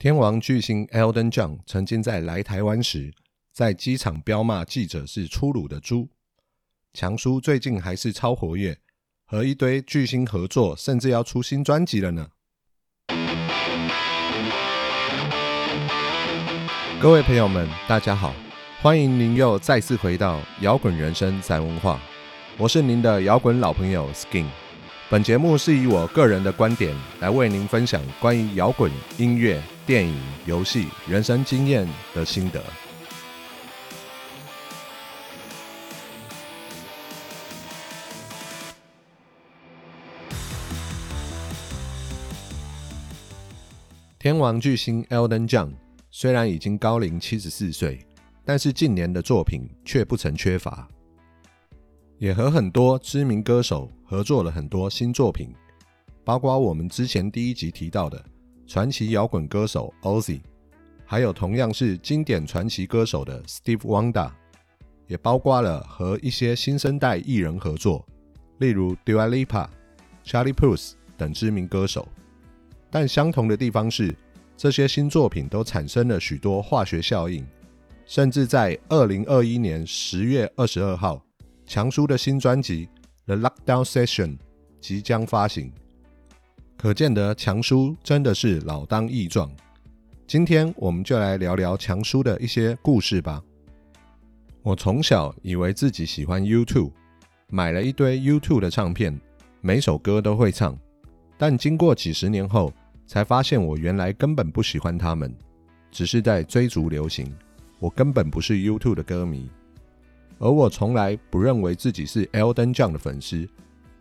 天王巨星 Elton John 曾经在来台湾时，在机场彪骂记者是粗鲁的猪。强叔最近还是超活跃，和一堆巨星合作，甚至要出新专辑了呢。各位朋友们，大家好，欢迎您又再次回到摇滚人生在文化，我是您的摇滚老朋友 Skin。本节目是以我个人的观点来为您分享关于摇滚音乐、电影、游戏、人生经验的心得。天王巨星 Elton John 虽然已经高龄七十四岁，但是近年的作品却不曾缺乏。也和很多知名歌手合作了很多新作品，包括我们之前第一集提到的传奇摇滚歌手 Ozzy，还有同样是经典传奇歌手的 Steve Wonder，也包括了和一些新生代艺人合作，例如 Dua Lipa、Charlie Puth 等知名歌手。但相同的地方是，这些新作品都产生了许多化学效应，甚至在二零二一年十月二十二号。强叔的新专辑《The Lockdown Session》即将发行，可见得强叔真的是老当益壮。今天我们就来聊聊强叔的一些故事吧。我从小以为自己喜欢 YouTube，买了一堆 YouTube 的唱片，每首歌都会唱。但经过几十年后，才发现我原来根本不喜欢他们，只是在追逐流行。我根本不是 YouTube 的歌迷。而我从来不认为自己是 Elton John 的粉丝，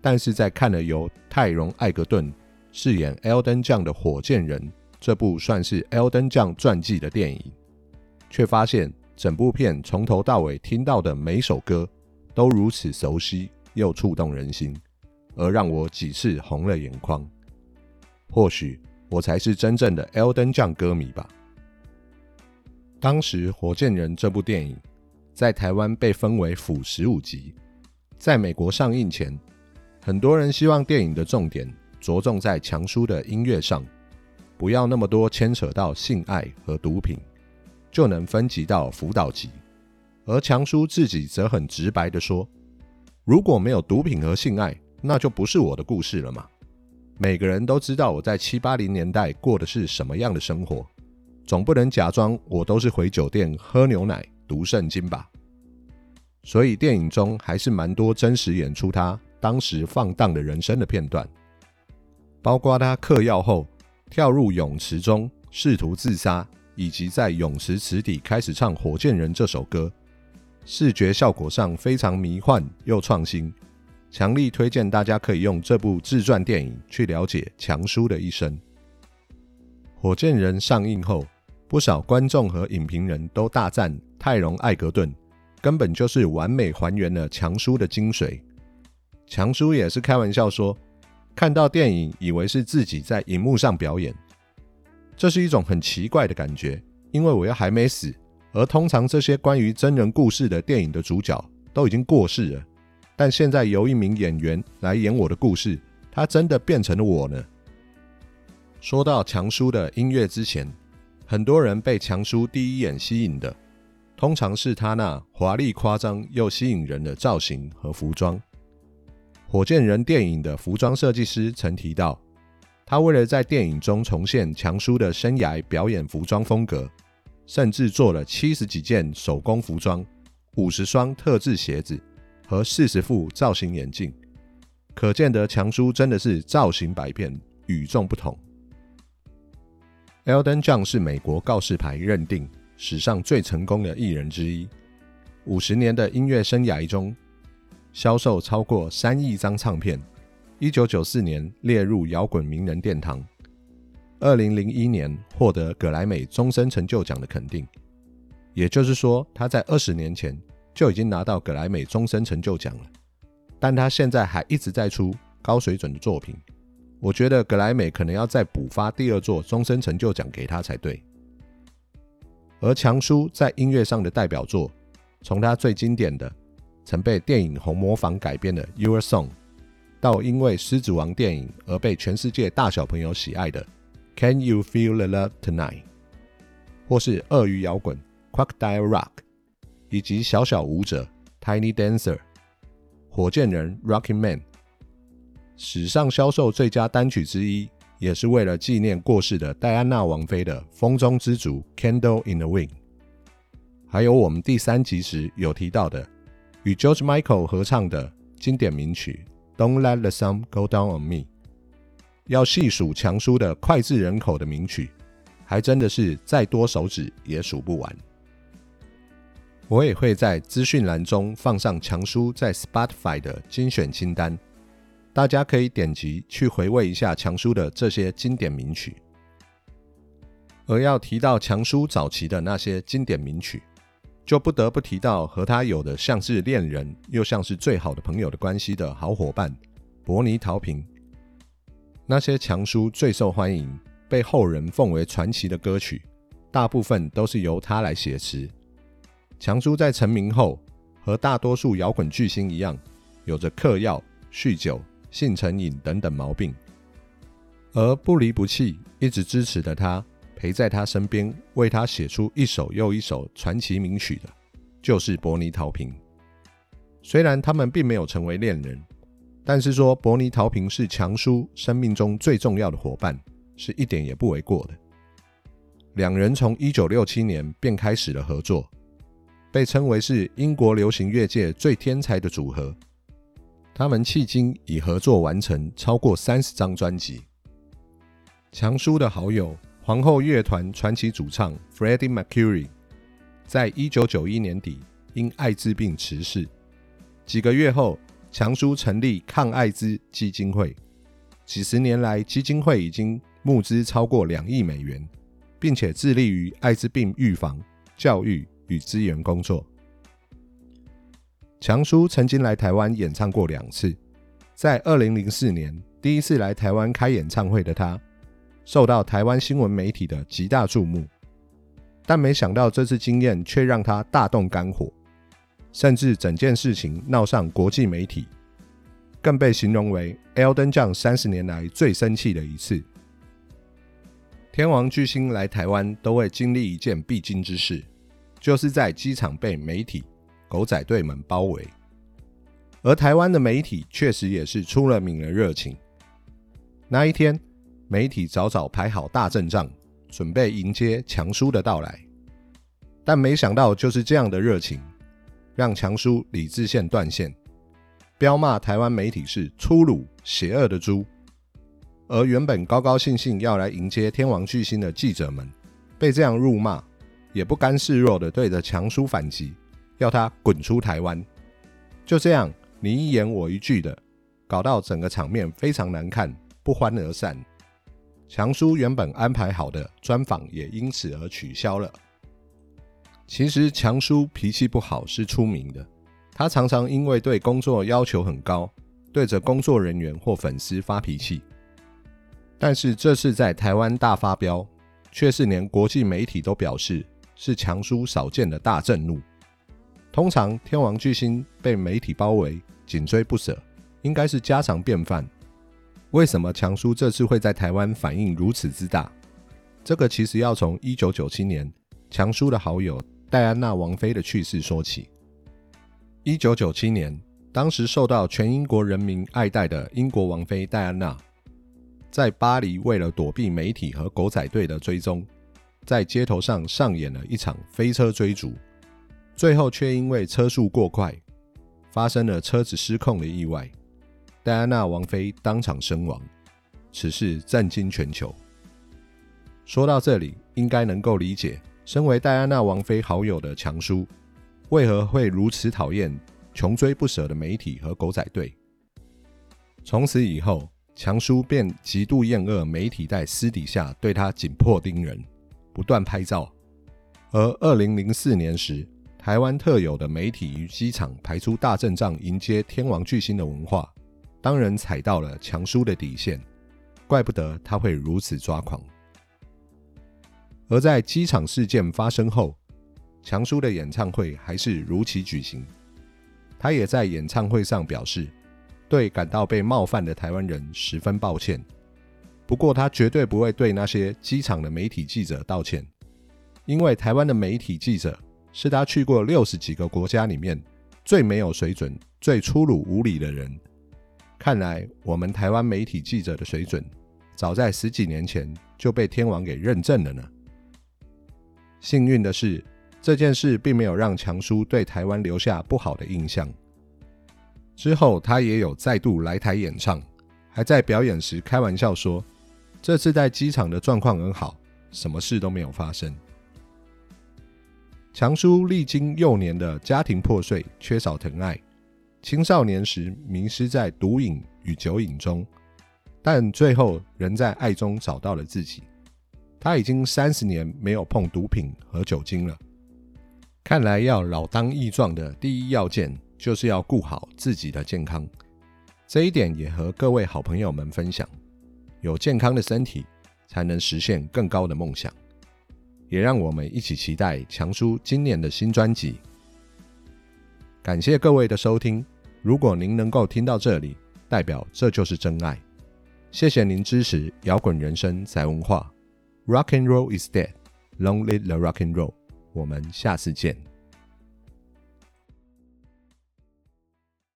但是在看了由泰荣·艾格顿饰演 Elton John 的《火箭人》这部算是 Elton John 传记的电影，却发现整部片从头到尾听到的每首歌都如此熟悉又触动人心，而让我几次红了眼眶。或许我才是真正的 Elton John 歌迷吧。当时《火箭人》这部电影。在台湾被分为辅十五级，在美国上映前，很多人希望电影的重点着重在强叔的音乐上，不要那么多牵扯到性爱和毒品，就能分级到辅导级。而强叔自己则很直白的说：“如果没有毒品和性爱，那就不是我的故事了嘛。每个人都知道我在七八零年代过的是什么样的生活，总不能假装我都是回酒店喝牛奶。”读圣经吧，所以电影中还是蛮多真实演出他当时放荡的人生的片段，包括他嗑药后跳入泳池中试图自杀，以及在泳池池底开始唱《火箭人》这首歌，视觉效果上非常迷幻又创新，强力推荐大家可以用这部自传电影去了解强叔的一生。《火箭人》上映后。不少观众和影评人都大赞泰隆·艾格顿，根本就是完美还原了强叔的精髓。强叔也是开玩笑说，看到电影以为是自己在荧幕上表演，这是一种很奇怪的感觉，因为我又还没死，而通常这些关于真人故事的电影的主角都已经过世了，但现在由一名演员来演我的故事，他真的变成了我呢。说到强叔的音乐之前。很多人被强叔第一眼吸引的，通常是他那华丽夸张又吸引人的造型和服装。火箭人电影的服装设计师曾提到，他为了在电影中重现强叔的生涯表演服装风格，甚至做了七十几件手工服装、五十双特制鞋子和四十副造型眼镜。可见得强叔真的是造型百变，与众不同。Elton John 是美国告示牌认定史上最成功的艺人之一。五十年的音乐生涯中，销售超过三亿张唱片。一九九四年列入摇滚名人殿堂。二零零一年获得格莱美终身成就奖的肯定。也就是说，他在二十年前就已经拿到格莱美终身成就奖了。但他现在还一直在出高水准的作品。我觉得格莱美可能要再补发第二座终身成就奖给他才对。而强叔在音乐上的代表作，从他最经典的曾被电影《红魔坊》改编的《Your Song》，到因为《狮子王》电影而被全世界大小朋友喜爱的《Can You Feel the Love Tonight，或是鳄鱼摇滚 Crocodile Rock，以及小小舞者 Tiny Dancer，火箭人 Rocky Man，史上销售最佳单曲之一，也是为了纪念过世的戴安娜王妃的《风中之烛》Candle in the Wind，还有我们第三集时有提到的与 George Michael 合唱的经典名曲 Don't Let the Sun Go Down on Me。要细数强叔的脍炙人口的名曲，还真的是再多手指也数不完。我也会在资讯栏中放上强叔在 Spotify 的精选清单，大家可以点击去回味一下强叔的这些经典名曲。而要提到强叔早期的那些经典名曲，就不得不提到和他有的像是恋人又像是最好的朋友的关系的好伙伴伯尼陶平。那些强叔最受欢迎、被后人奉为传奇的歌曲，大部分都是由他来写词。强叔在成名后，和大多数摇滚巨星一样，有着嗑药、酗酒、性成瘾等等毛病。而不离不弃、一直支持的他，陪在他身边，为他写出一首又一首传奇名曲的，就是伯尼陶平。虽然他们并没有成为恋人。但是说伯尼陶平是强叔生命中最重要的伙伴，是一点也不为过的。两人从一九六七年便开始了合作，被称为是英国流行乐界最天才的组合。他们迄今已合作完成超过三十张专辑。强叔的好友皇后乐团传奇主唱 Freddie Mercury，在一九九一年底因艾滋病辞世，几个月后。强叔成立抗艾滋基金会，几十年来，基金会已经募资超过两亿美元，并且致力于艾滋病预防、教育与资源工作。强叔曾经来台湾演唱过两次，在二零零四年第一次来台湾开演唱会的他，受到台湾新闻媒体的极大注目，但没想到这次经验却让他大动肝火。甚至整件事情闹上国际媒体，更被形容为 Elden 将三十年来最生气的一次。天王巨星来台湾都会经历一件必经之事，就是在机场被媒体狗仔队们包围。而台湾的媒体确实也是出了名的热情。那一天，媒体早早排好大阵仗，准备迎接强叔的到来，但没想到就是这样的热情。让强叔理智线断线，彪骂台湾媒体是粗鲁邪恶的猪，而原本高高兴兴要来迎接天王巨星的记者们，被这样辱骂，也不甘示弱的对着强叔反击，要他滚出台湾。就这样你一言我一句的，搞到整个场面非常难看，不欢而散。强叔原本安排好的专访也因此而取消了。其实强叔脾气不好是出名的，他常常因为对工作要求很高，对着工作人员或粉丝发脾气。但是这次在台湾大发飙，却是连国际媒体都表示是强叔少见的大震怒。通常天王巨星被媒体包围，紧追不舍，应该是家常便饭。为什么强叔这次会在台湾反应如此之大？这个其实要从一九九七年强叔的好友。戴安娜王妃的去世说起。一九九七年，当时受到全英国人民爱戴的英国王妃戴安娜，在巴黎为了躲避媒体和狗仔队的追踪，在街头上上演了一场飞车追逐，最后却因为车速过快，发生了车子失控的意外，戴安娜王妃当场身亡。此事震惊全球。说到这里，应该能够理解。身为戴安娜王妃好友的强叔，为何会如此讨厌穷追不舍的媒体和狗仔队？从此以后，强叔便极度厌恶媒体在私底下对他紧迫盯人，不断拍照。而二零零四年时，台湾特有的媒体与机场排出大阵仗迎接天王巨星的文化，当然踩到了强叔的底线，怪不得他会如此抓狂。而在机场事件发生后，强叔的演唱会还是如期举行。他也在演唱会上表示，对感到被冒犯的台湾人十分抱歉，不过他绝对不会对那些机场的媒体记者道歉，因为台湾的媒体记者是他去过六十几个国家里面最没有水准、最粗鲁无礼的人。看来我们台湾媒体记者的水准，早在十几年前就被天王给认证了呢。幸运的是，这件事并没有让强叔对台湾留下不好的印象。之后，他也有再度来台演唱，还在表演时开玩笑说：“这次在机场的状况很好，什么事都没有发生。”强叔历经幼年的家庭破碎，缺少疼爱，青少年时迷失在毒瘾与酒瘾中，但最后仍在爱中找到了自己。他已经三十年没有碰毒品和酒精了。看来要老当益壮的第一要件，就是要顾好自己的健康。这一点也和各位好朋友们分享：有健康的身体，才能实现更高的梦想。也让我们一起期待强叔今年的新专辑。感谢各位的收听。如果您能够听到这里，代表这就是真爱。谢谢您支持摇滚人生在文化。Rock and roll is dead. Long live the rock and roll. 我们下次见。